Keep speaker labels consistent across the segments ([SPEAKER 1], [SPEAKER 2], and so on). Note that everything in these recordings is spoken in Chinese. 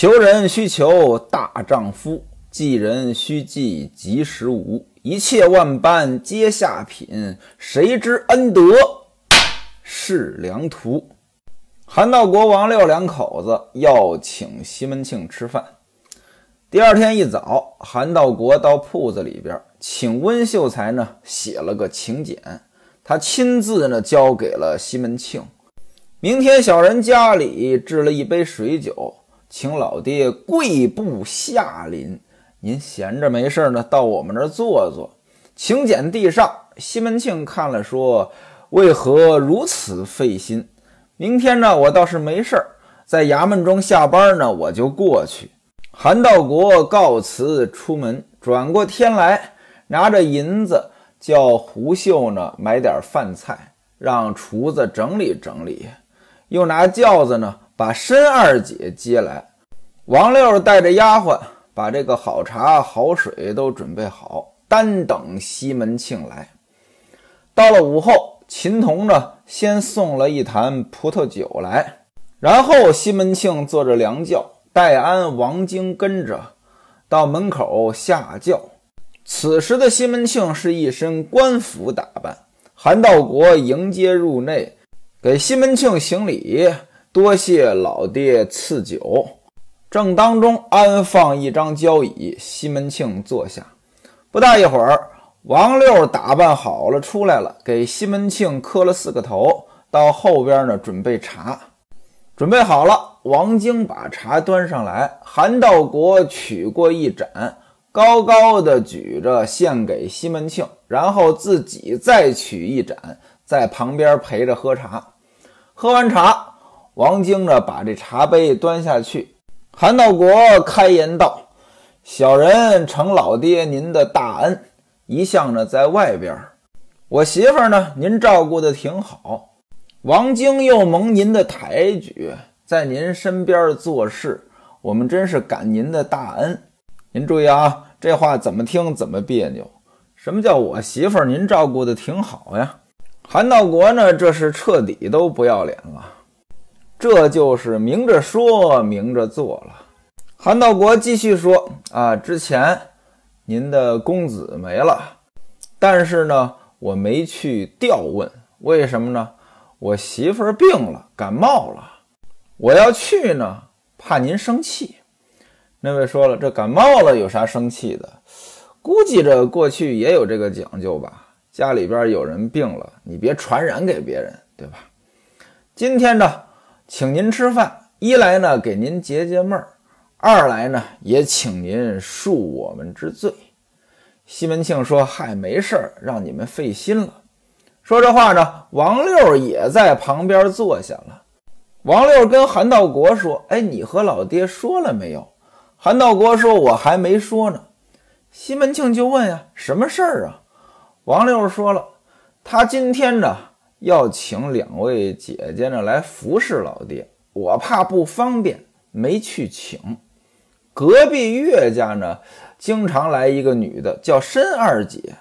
[SPEAKER 1] 求人须求大丈夫，济人须济及时无。一切万般皆下品，谁知恩德是良图。韩道国、王六两口子要请西门庆吃饭。第二天一早，韩道国到铺子里边，请温秀才呢写了个请柬，他亲自呢交给了西门庆。明天小人家里置了一杯水酒，请老爹跪步下临。您闲着没事呢，到我们这儿坐坐。请柬递上，西门庆看了说：“为何如此费心？明天呢，我倒是没事儿，在衙门中下班呢，我就过去。”韩道国告辞出门，转过天来，拿着银子叫胡秀呢买点饭菜，让厨子整理整理，又拿轿子呢把申二姐接来。王六带着丫鬟。把这个好茶好水都准备好，单等西门庆来。到了午后，秦童呢先送了一坛葡萄酒来，然后西门庆坐着凉轿，戴安、王晶跟着到门口下轿。此时的西门庆是一身官服打扮，韩道国迎接入内，给西门庆行礼，多谢老爹赐酒。正当中安放一张交椅，西门庆坐下。不大一会儿，王六打扮好了出来了，给西门庆磕了四个头，到后边呢准备茶。准备好了，王晶把茶端上来，韩道国取过一盏，高高的举着献给西门庆，然后自己再取一盏，在旁边陪着喝茶。喝完茶，王晶呢把这茶杯端下去。韩道国开言道：“小人承老爹您的大恩，一向呢在外边，我媳妇呢您照顾的挺好。王晶又蒙您的抬举，在您身边做事，我们真是感您的大恩。您注意啊，这话怎么听怎么别扭。什么叫我媳妇您照顾的挺好呀？韩道国呢，这是彻底都不要脸了。”这就是明着说，明着做了。韩道国继续说：“啊，之前您的公子没了，但是呢，我没去调问，为什么呢？我媳妇儿病了，感冒了，我要去呢，怕您生气。”那位说了：“这感冒了有啥生气的？估计着过去也有这个讲究吧？家里边有人病了，你别传染给别人，对吧？今天呢？”请您吃饭，一来呢给您解解闷儿，二来呢也请您恕我们之罪。西门庆说：“嗨，没事儿，让你们费心了。”说这话呢，王六也在旁边坐下了。王六跟韩道国说：“哎，你和老爹说了没有？”韩道国说：“我还没说呢。”西门庆就问呀：“什么事儿啊？”王六说了：“他今天呢。”要请两位姐姐呢来服侍老爹，我怕不方便，没去请。隔壁岳家呢，经常来一个女的，叫申二姐，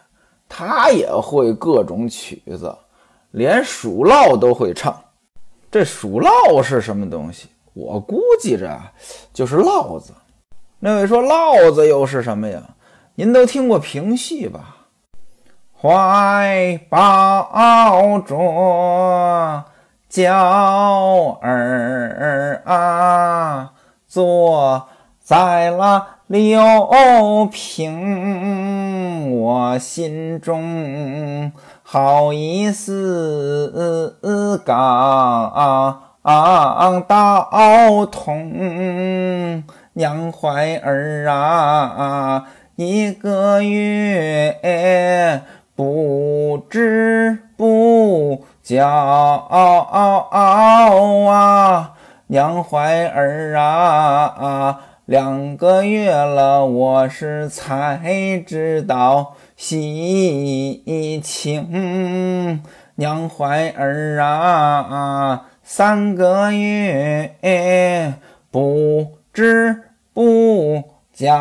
[SPEAKER 1] 她也会各种曲子，连数烙都会唱。这数烙是什么东西？我估计着就是烙子。那位说烙子又是什么呀？您都听过评戏吧？怀抱着娇儿啊，坐在了柳平，我心中好一丝感到痛，娘怀儿啊，一个月。不知不觉啊，娘怀儿啊，两个月了，我是才知道喜庆。娘怀儿啊，三个月不知不觉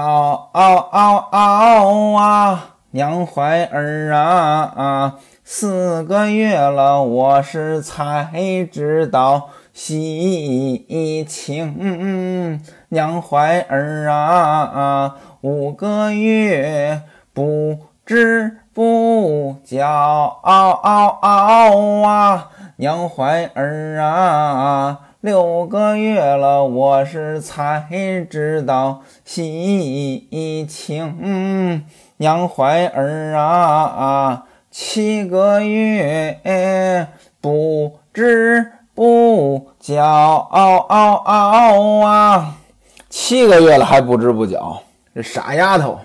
[SPEAKER 1] 啊。娘怀儿啊，四个月了，我是才知道喜情。娘怀儿啊，五个月不知不觉啊，娘怀儿啊，六个月了，我是才知道喜情。娘怀儿啊啊，七个月不知不觉啊，七个月了还不知不觉，这傻丫头，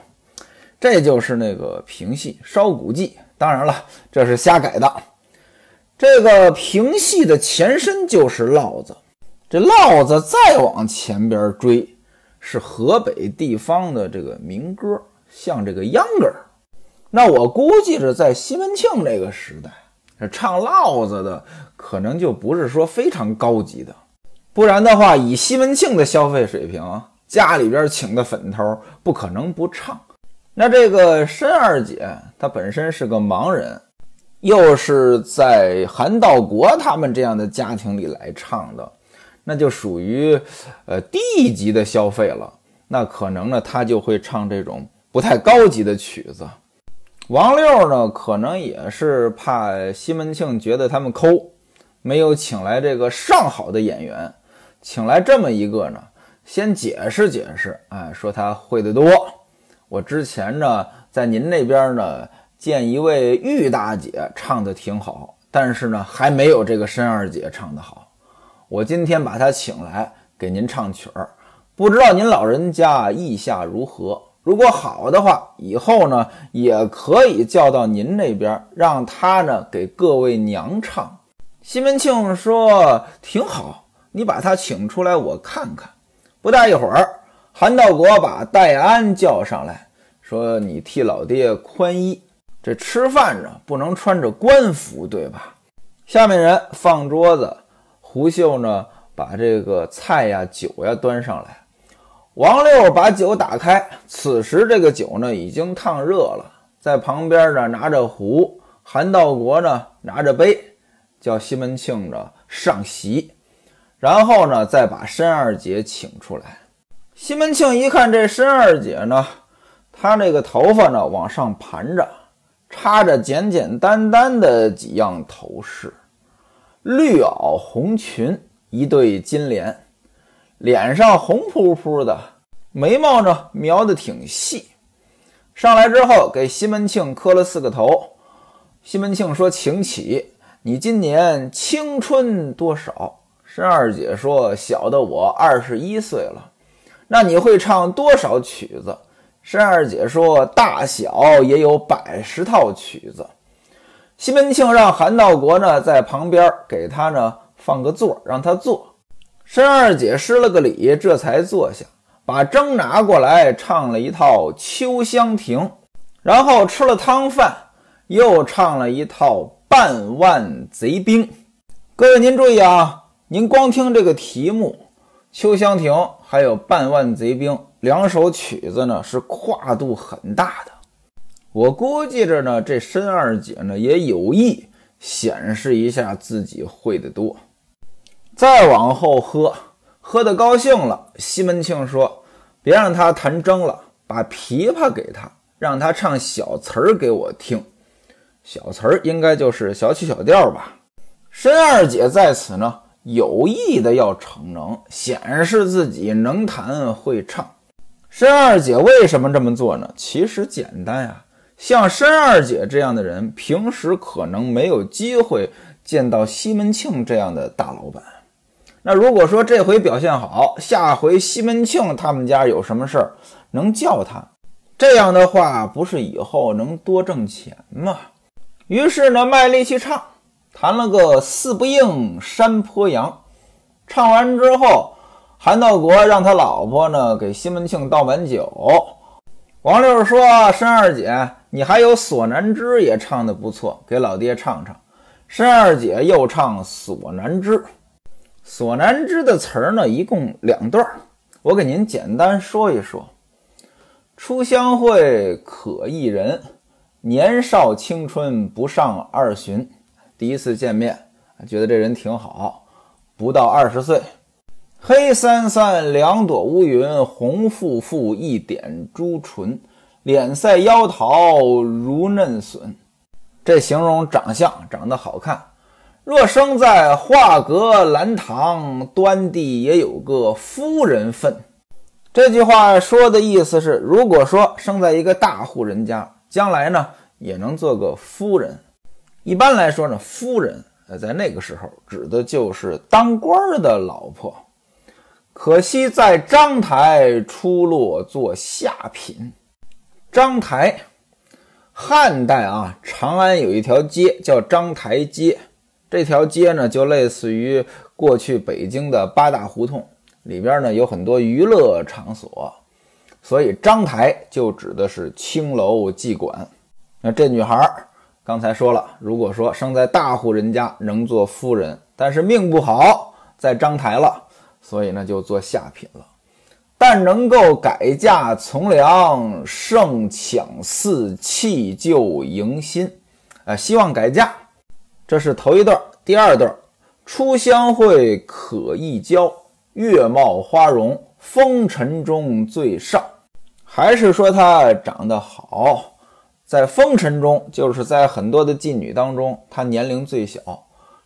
[SPEAKER 1] 这就是那个评戏《烧骨记》。当然了，这是瞎改的。这个评戏的前身就是烙子，这烙子再往前边追，是河北地方的这个民歌。像这个秧歌儿，那我估计着在西门庆这个时代，唱烙子的可能就不是说非常高级的，不然的话，以西门庆的消费水平，家里边请的粉头不可能不唱。那这个申二姐她本身是个盲人，又是在韩道国他们这样的家庭里来唱的，那就属于呃低级的消费了。那可能呢，她就会唱这种。不太高级的曲子，王六呢，可能也是怕西门庆觉得他们抠，没有请来这个上好的演员，请来这么一个呢，先解释解释，哎，说他会的多。我之前呢，在您那边呢，见一位玉大姐唱的挺好，但是呢，还没有这个申二姐唱的好。我今天把她请来给您唱曲儿，不知道您老人家意下如何？如果好的话，以后呢也可以叫到您那边，让他呢给各位娘唱。西门庆说：“挺好，你把他请出来，我看看。”不大一会儿，韩道国把戴安叫上来说：“你替老爹宽衣，这吃饭呢不能穿着官服，对吧？”下面人放桌子，胡秀呢把这个菜呀、酒呀端上来。王六把酒打开，此时这个酒呢已经烫热了，在旁边呢拿着壶，韩道国呢拿着杯，叫西门庆呢上席，然后呢再把申二姐请出来。西门庆一看这申二姐呢，她那个头发呢往上盘着，插着简简单单的几样头饰，绿袄红裙，一对金莲。脸上红扑扑的，眉毛呢描的挺细。上来之后，给西门庆磕了四个头。西门庆说：“请起，你今年青春多少？”申二姐说：“小的我二十一岁了。”那你会唱多少曲子？申二姐说：“大小也有百十套曲子。”西门庆让韩道国呢在旁边给他呢放个座，让他坐。申二姐施了个礼，这才坐下，把筝拿过来，唱了一套《秋香亭》，然后吃了汤饭，又唱了一套《半万贼兵》。各位您注意啊，您光听这个题目《秋香亭》，还有《半万贼兵》两首曲子呢，是跨度很大的。我估计着呢，这申二姐呢也有意显示一下自己会的多。再往后喝，喝得高兴了。西门庆说：“别让他弹筝了，把琵琶给他，让他唱小词儿给我听。小词儿应该就是小曲小调吧。”申二姐在此呢，有意的要逞能，显示自己能弹会唱。申二姐为什么这么做呢？其实简单呀，像申二姐这样的人，平时可能没有机会见到西门庆这样的大老板。那如果说这回表现好，下回西门庆他们家有什么事儿，能叫他，这样的话不是以后能多挣钱吗？于是呢，卖力气唱，弹了个四不应山坡羊。唱完之后，韩道国让他老婆呢给西门庆倒满酒。王六说：“申二姐，你还有锁南枝也唱得不错，给老爹唱唱。”申二姐又唱锁南枝。索南枝的词儿呢，一共两段儿，我给您简单说一说。初相会可忆人，年少青春不上二旬。第一次见面，觉得这人挺好，不到二十岁。黑三三两朵乌云，红复复一点朱唇，脸赛妖桃如嫩笋。这形容长相长得好看。若生在画阁兰堂，端地也有个夫人份。这句话说的意思是，如果说生在一个大户人家，将来呢也能做个夫人。一般来说呢，夫人呃在那个时候指的就是当官的老婆。可惜在章台出落做下品。章台，汉代啊，长安有一条街叫章台街。这条街呢，就类似于过去北京的八大胡同，里边呢有很多娱乐场所，所以章台就指的是青楼妓馆。那这女孩刚才说了，如果说生在大户人家，能做夫人，但是命不好，在章台了。所以呢，就做下品了，但能够改嫁从良，盛抢四弃旧迎新，啊，希望改嫁，这是头一段。第二段，初相会可一交，月貌花容，风尘中最上，还是说她长得好，在风尘中，就是在很多的妓女当中，她年龄最小。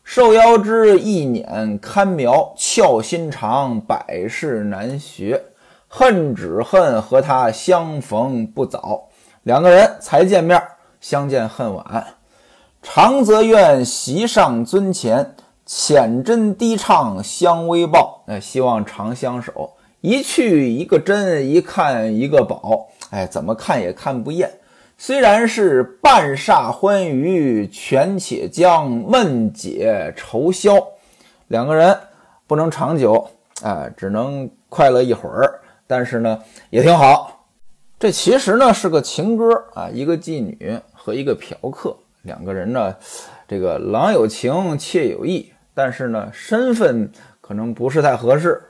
[SPEAKER 1] 受邀之一捻堪描，俏心肠，百事难学。恨只恨和他相逢不早，两个人才见面，相见恨晚。长则愿席上尊前，浅斟低唱相微报。哎，希望长相守。一去一个真，一看一个宝。哎，怎么看也看不厌。虽然是半煞欢愉，全且将闷解愁消。两个人不能长久，哎，只能快乐一会儿。但是呢，也挺好。这其实呢是个情歌啊，一个妓女和一个嫖客，两个人呢，这个郎有情，妾有意，但是呢，身份可能不是太合适。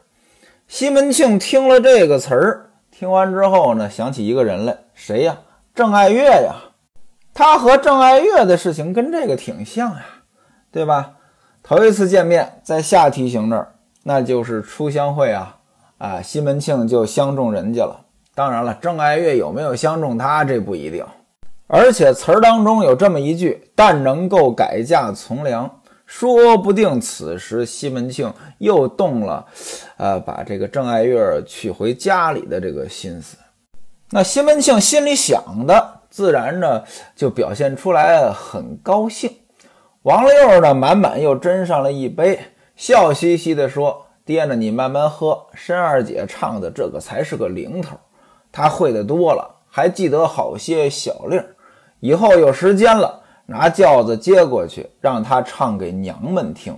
[SPEAKER 1] 西门庆听了这个词儿，听完之后呢，想起一个人来，谁呀？郑爱月呀，他和郑爱月的事情跟这个挺像呀，对吧？头一次见面在下提刑那儿，那就是初相会啊，啊，西门庆就相中人家了。当然了，郑爱月有没有相中他，这不一定。而且词儿当中有这么一句：“但能够改嫁从良”，说不定此时西门庆又动了，呃，把这个郑爱月娶回家里的这个心思。那西门庆心里想的，自然呢就表现出来很高兴。王六呢满满又斟上了一杯，笑嘻嘻地说：“爹呢，你慢慢喝。申二姐唱的这个才是个零头，她会的多了，还记得好些小令。以后有时间了，拿轿子接过去，让她唱给娘们听。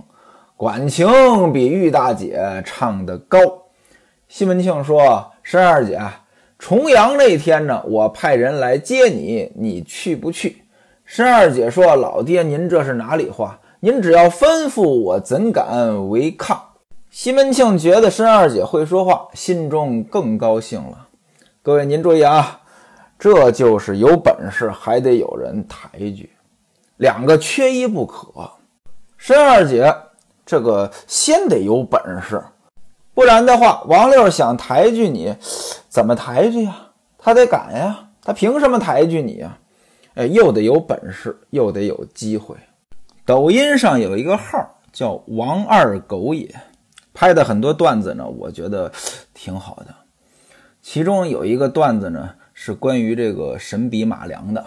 [SPEAKER 1] 管情比玉大姐唱的高。”西门庆说：“申二姐。”重阳那天呢，我派人来接你，你去不去？申二姐说：“老爹，您这是哪里话？您只要吩咐我，怎敢违抗？”西门庆觉得申二姐会说话，心中更高兴了。各位，您注意啊，这就是有本事还得有人抬举，两个缺一不可。申二姐这个先得有本事。不然的话，王六想抬举你，怎么抬举呀？他得敢呀，他凭什么抬举你呀？哎，又得有本事，又得有机会。抖音上有一个号叫“王二狗也”，拍的很多段子呢，我觉得挺好的。其中有一个段子呢，是关于这个神笔马良的。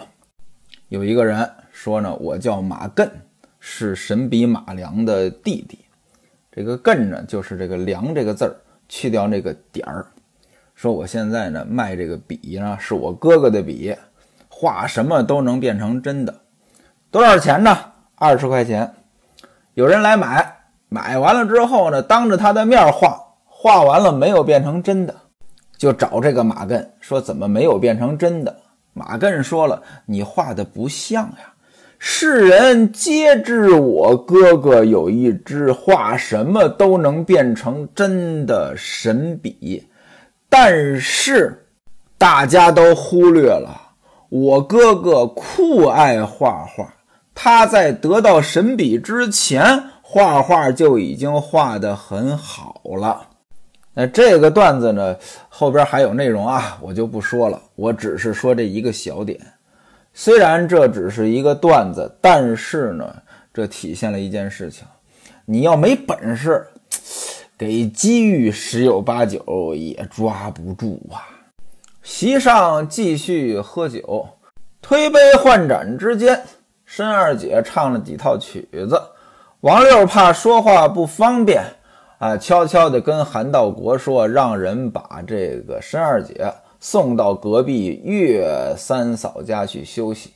[SPEAKER 1] 有一个人说呢，我叫马艮，是神笔马良的弟弟。这个艮呢，就是这个良这个字儿，去掉那个点儿。说我现在呢卖这个笔呢，是我哥哥的笔，画什么都能变成真的。多少钱呢？二十块钱。有人来买，买完了之后呢，当着他的面画，画完了没有变成真的，就找这个马艮说怎么没有变成真的？马艮说了，你画的不像呀。世人皆知我哥哥有一支画什么都能变成真的神笔，但是大家都忽略了我哥哥酷爱画画。他在得到神笔之前，画画就已经画得很好了。那这个段子呢，后边还有内容啊，我就不说了。我只是说这一个小点。虽然这只是一个段子，但是呢，这体现了一件事情：你要没本事，给机遇十有八九也抓不住啊。席上继续喝酒，推杯换盏之间，申二姐唱了几套曲子。王六怕说话不方便。啊，悄悄地跟韩道国说，让人把这个申二姐送到隔壁岳三嫂家去休息。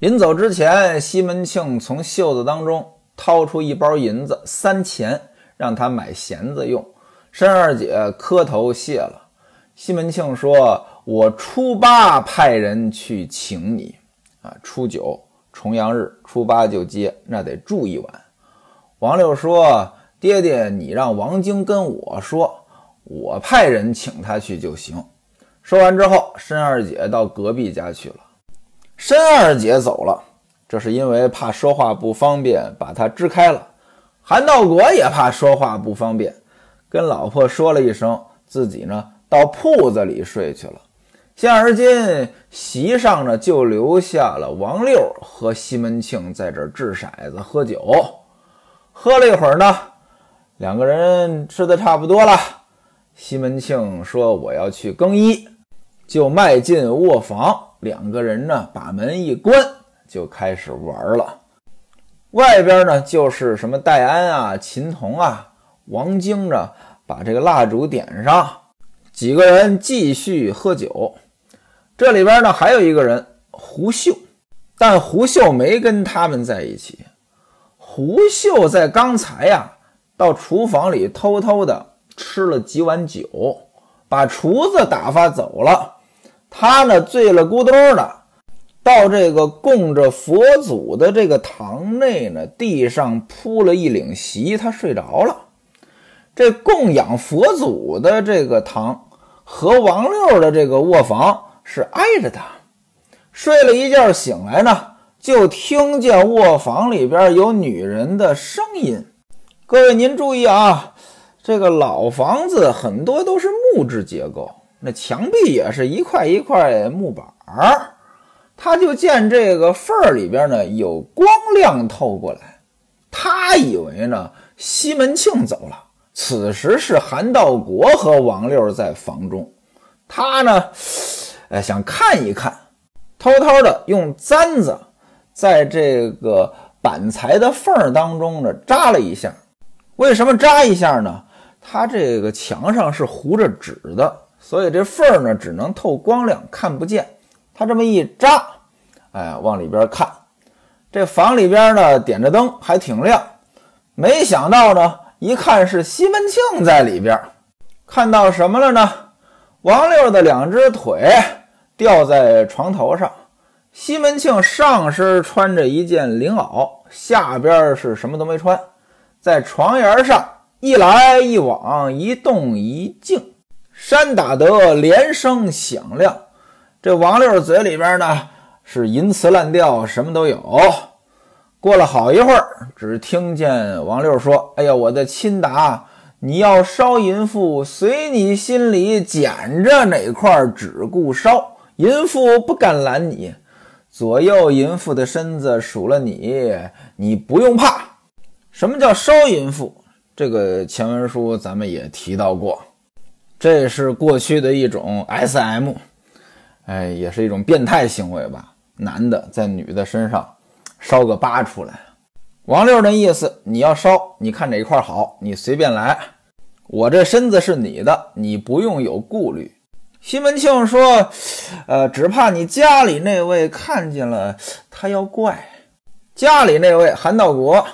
[SPEAKER 1] 临走之前，西门庆从袖子当中掏出一包银子三钱，让他买弦子用。申二姐磕头谢了。西门庆说：“我初八派人去请你，啊，初九重阳日，初八就接，那得住一晚。”王六说。爹爹，你让王晶跟我说，我派人请他去就行。说完之后，申二姐到隔壁家去了。申二姐走了，这是因为怕说话不方便，把她支开了。韩道国也怕说话不方便，跟老婆说了一声，自己呢到铺子里睡去了。现而今席上呢，就留下了王六和西门庆在这掷骰子喝酒。喝了一会儿呢。两个人吃的差不多了，西门庆说：“我要去更衣。”就迈进卧房，两个人呢把门一关，就开始玩了。外边呢就是什么戴安啊、秦童啊、王晶呢，把这个蜡烛点上，几个人继续喝酒。这里边呢还有一个人胡秀，但胡秀没跟他们在一起。胡秀在刚才呀。到厨房里偷偷的吃了几碗酒，把厨子打发走了。他呢醉了咕咚的，到这个供着佛祖的这个堂内呢，地上铺了一领席，他睡着了。这供养佛祖的这个堂和王六的这个卧房是挨着的。睡了一觉醒来呢，就听见卧房里边有女人的声音。各位，您注意啊，这个老房子很多都是木质结构，那墙壁也是一块一块木板儿。他就见这个缝儿里边呢有光亮透过来，他以为呢西门庆走了。此时是韩道国和王六在房中，他呢，呃，想看一看，偷偷的用簪子在这个板材的缝儿当中呢扎了一下。为什么扎一下呢？它这个墙上是糊着纸的，所以这缝儿呢只能透光亮，看不见。他这么一扎，哎，往里边看，这房里边呢点着灯，还挺亮。没想到呢，一看是西门庆在里边，看到什么了呢？王六的两只腿吊在床头上，西门庆上身穿着一件绫袄，下边是什么都没穿。在床沿上一来一往，一动一静，山打得连声响亮。这王六嘴里边呢是银词烂调，什么都有。过了好一会儿，只听见王六说：“哎呀，我的亲达，你要烧淫妇，随你心里捡着哪块，只顾烧。淫妇不敢拦你，左右淫妇的身子数了你，你不用怕。”什么叫烧淫妇？这个前文书咱们也提到过，这是过去的一种 S.M，哎，也是一种变态行为吧？男的在女的身上烧个疤出来。王六的意思，你要烧，你看哪一块好，你随便来，我这身子是你的，你不用有顾虑。西门庆说：“呃，只怕你家里那位看见了，他要怪。家里那位韩道国。”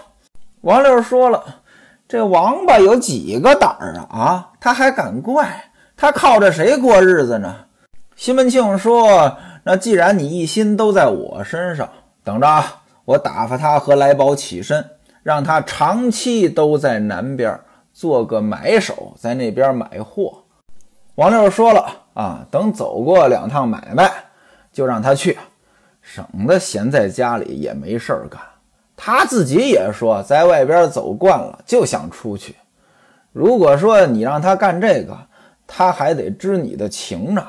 [SPEAKER 1] 王六说了：“这王八有几个胆儿啊？啊，他还敢怪？他靠着谁过日子呢？”西门庆说：“那既然你一心都在我身上，等着啊，我打发他和来宝起身，让他长期都在南边做个买手，在那边买货。”王六说了：“啊，等走过两趟买卖，就让他去，省得闲在家里也没事儿干。”他自己也说，在外边走惯了，就想出去。如果说你让他干这个，他还得知你的情呢。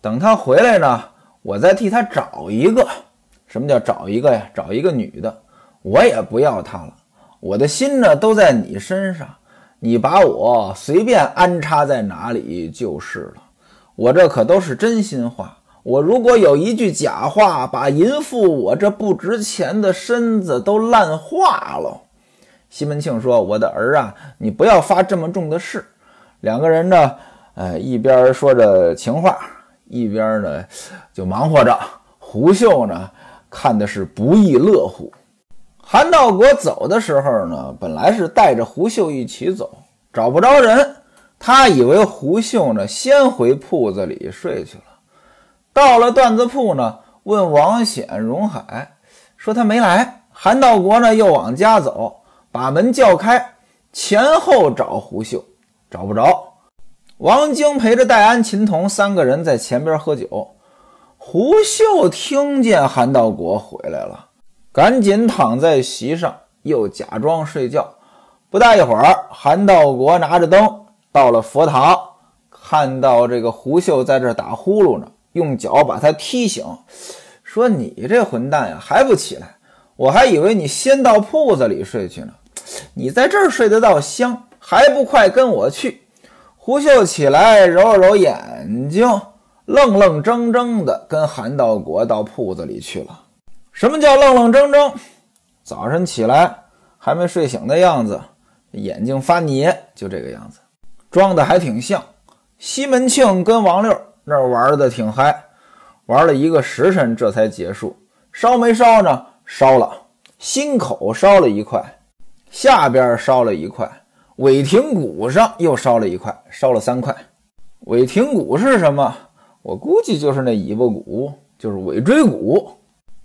[SPEAKER 1] 等他回来呢，我再替他找一个。什么叫找一个呀？找一个女的，我也不要他了。我的心呢都在你身上，你把我随便安插在哪里就是了。我这可都是真心话。我如果有一句假话，把淫妇我这不值钱的身子都烂化了。西门庆说：“我的儿啊，你不要发这么重的誓。”两个人呢，呃，一边说着情话，一边呢就忙活着。胡秀呢看的是不亦乐乎。韩道国走的时候呢，本来是带着胡秀一起走，找不着人，他以为胡秀呢先回铺子里睡去了。到了段子铺呢，问王显、荣海，说他没来。韩道国呢又往家走，把门叫开，前后找胡秀，找不着。王晶陪着戴安、秦童三个人在前边喝酒。胡秀听见韩道国回来了，赶紧躺在席上，又假装睡觉。不大一会儿，韩道国拿着灯到了佛堂，看到这个胡秀在这打呼噜呢。用脚把他踢醒，说：“你这混蛋呀，还不起来？我还以为你先到铺子里睡去呢。你在这儿睡得到香，还不快跟我去？”胡秀起来揉了揉眼睛，愣愣怔怔的跟韩道国到铺子里去了。什么叫愣愣怔怔？早晨起来还没睡醒的样子，眼睛发黏，就这个样子，装的还挺像。西门庆跟王六。那玩的挺嗨，玩了一个时辰，这才结束。烧没烧呢？烧了，心口烧了一块，下边烧了一块，尾庭骨上又烧了一块，烧了三块。尾庭骨是什么？我估计就是那尾巴骨，就是尾椎骨。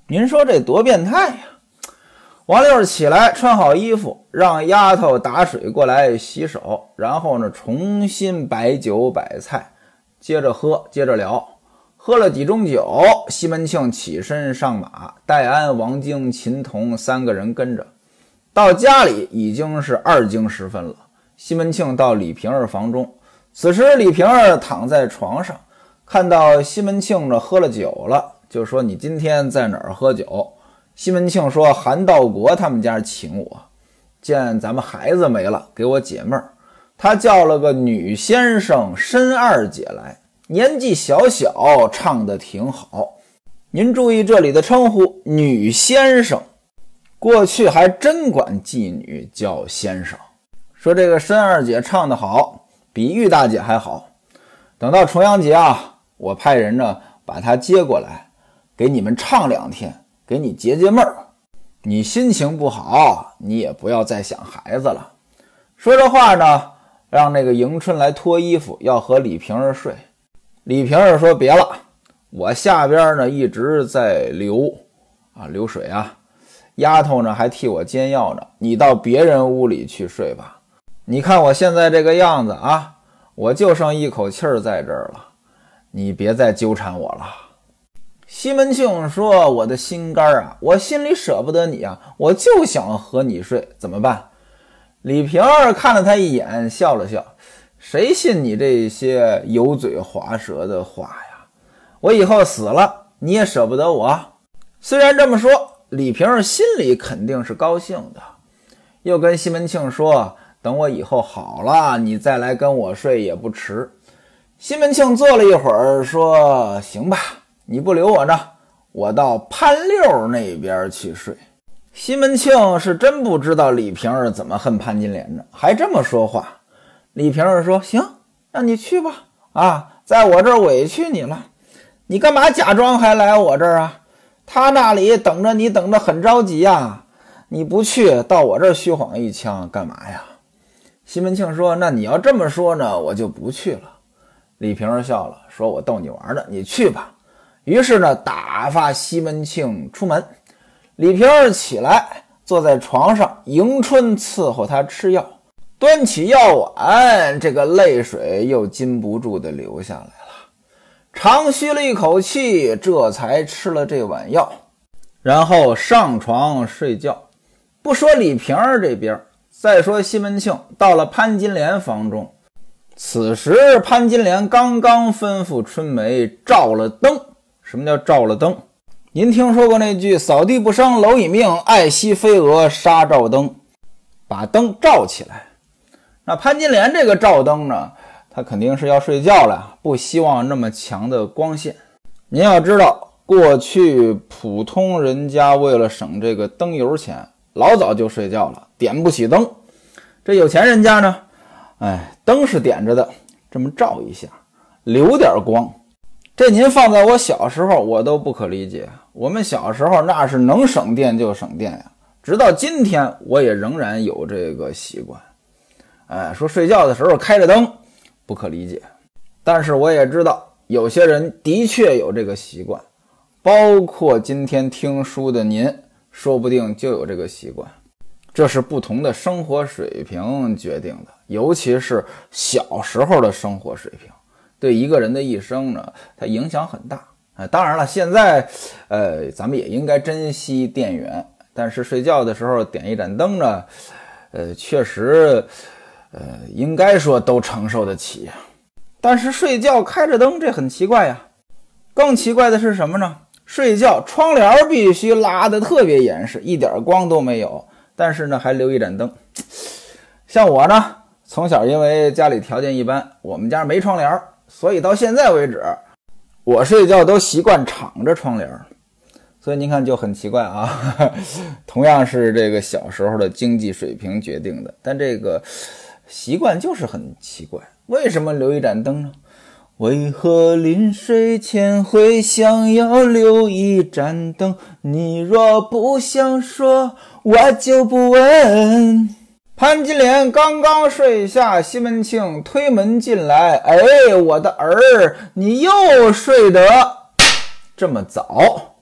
[SPEAKER 1] 您说这多变态呀！王六起来，穿好衣服，让丫头打水过来洗手，然后呢，重新摆酒摆菜。接着喝，接着聊，喝了几盅酒，西门庆起身上马，戴安、王晶、秦童三个人跟着，到家里已经是二更时分了。西门庆到李瓶儿房中，此时李瓶儿躺在床上，看到西门庆这喝了酒了，就说：“你今天在哪儿喝酒？”西门庆说：“韩道国他们家请我，见咱们孩子没了，给我解闷儿。”他叫了个女先生申二姐来，年纪小小，唱的挺好。您注意这里的称呼，女先生，过去还真管妓女叫先生。说这个申二姐唱得好，比玉大姐还好。等到重阳节啊，我派人呢把她接过来，给你们唱两天，给你解解闷儿。你心情不好，你也不要再想孩子了。说这话呢。让那个迎春来脱衣服，要和李瓶儿睡。李瓶儿说：“别了，我下边呢一直在流啊流水啊，丫头呢还替我煎药呢。你到别人屋里去睡吧。你看我现在这个样子啊，我就剩一口气儿在这儿了。你别再纠缠我了。”西门庆说：“我的心肝啊，我心里舍不得你啊，我就想和你睡，怎么办？”李瓶儿看了他一眼，笑了笑：“谁信你这些油嘴滑舌的话呀？我以后死了，你也舍不得我。”虽然这么说，李瓶儿心里肯定是高兴的，又跟西门庆说：“等我以后好了，你再来跟我睡也不迟。”西门庆坐了一会儿，说：“行吧，你不留我呢，我到潘六那边去睡。”西门庆是真不知道李瓶儿怎么恨潘金莲的，还这么说话。李瓶儿说：“行，让你去吧。啊，在我这儿委屈你了，你干嘛假装还来我这儿啊？他那里等着你，等着很着急呀。你不去，到我这儿虚晃一枪干嘛呀？”西门庆说：“那你要这么说呢，我就不去了。”李瓶儿笑了，说：“我逗你玩的，你去吧。”于是呢，打发西门庆出门。李瓶儿起来，坐在床上，迎春伺候他吃药，端起药碗，这个泪水又禁不住的流下来了。长吁了一口气，这才吃了这碗药，然后上床睡觉。不说李瓶儿这边，再说西门庆到了潘金莲房中，此时潘金莲刚刚吩咐春梅照了灯。什么叫照了灯？您听说过那句“扫地不生蝼蚁命，爱惜飞蛾杀照灯”，把灯照起来。那潘金莲这个照灯呢，她肯定是要睡觉了，不希望那么强的光线。您要知道，过去普通人家为了省这个灯油钱，老早就睡觉了，点不起灯。这有钱人家呢，哎，灯是点着的，这么照一下，留点光。这您放在我小时候，我都不可理解。我们小时候那是能省电就省电呀，直到今天我也仍然有这个习惯。哎，说睡觉的时候开着灯，不可理解。但是我也知道有些人的确有这个习惯，包括今天听书的您，说不定就有这个习惯。这是不同的生活水平决定的，尤其是小时候的生活水平。对一个人的一生呢，它影响很大啊。当然了，现在，呃，咱们也应该珍惜电源。但是睡觉的时候点一盏灯呢，呃，确实，呃，应该说都承受得起。但是睡觉开着灯，这很奇怪呀。更奇怪的是什么呢？睡觉窗帘必须拉得特别严实，一点光都没有。但是呢，还留一盏灯。像我呢，从小因为家里条件一般，我们家没窗帘。所以到现在为止，我睡觉都习惯敞着窗帘所以您看就很奇怪啊。同样是这个小时候的经济水平决定的，但这个习惯就是很奇怪。为什么留一盏灯呢？为何临睡前会想要留一盏灯？你若不想说，我就不问。潘金莲刚刚睡下，西门庆推门进来。哎，我的儿，你又睡得这么早？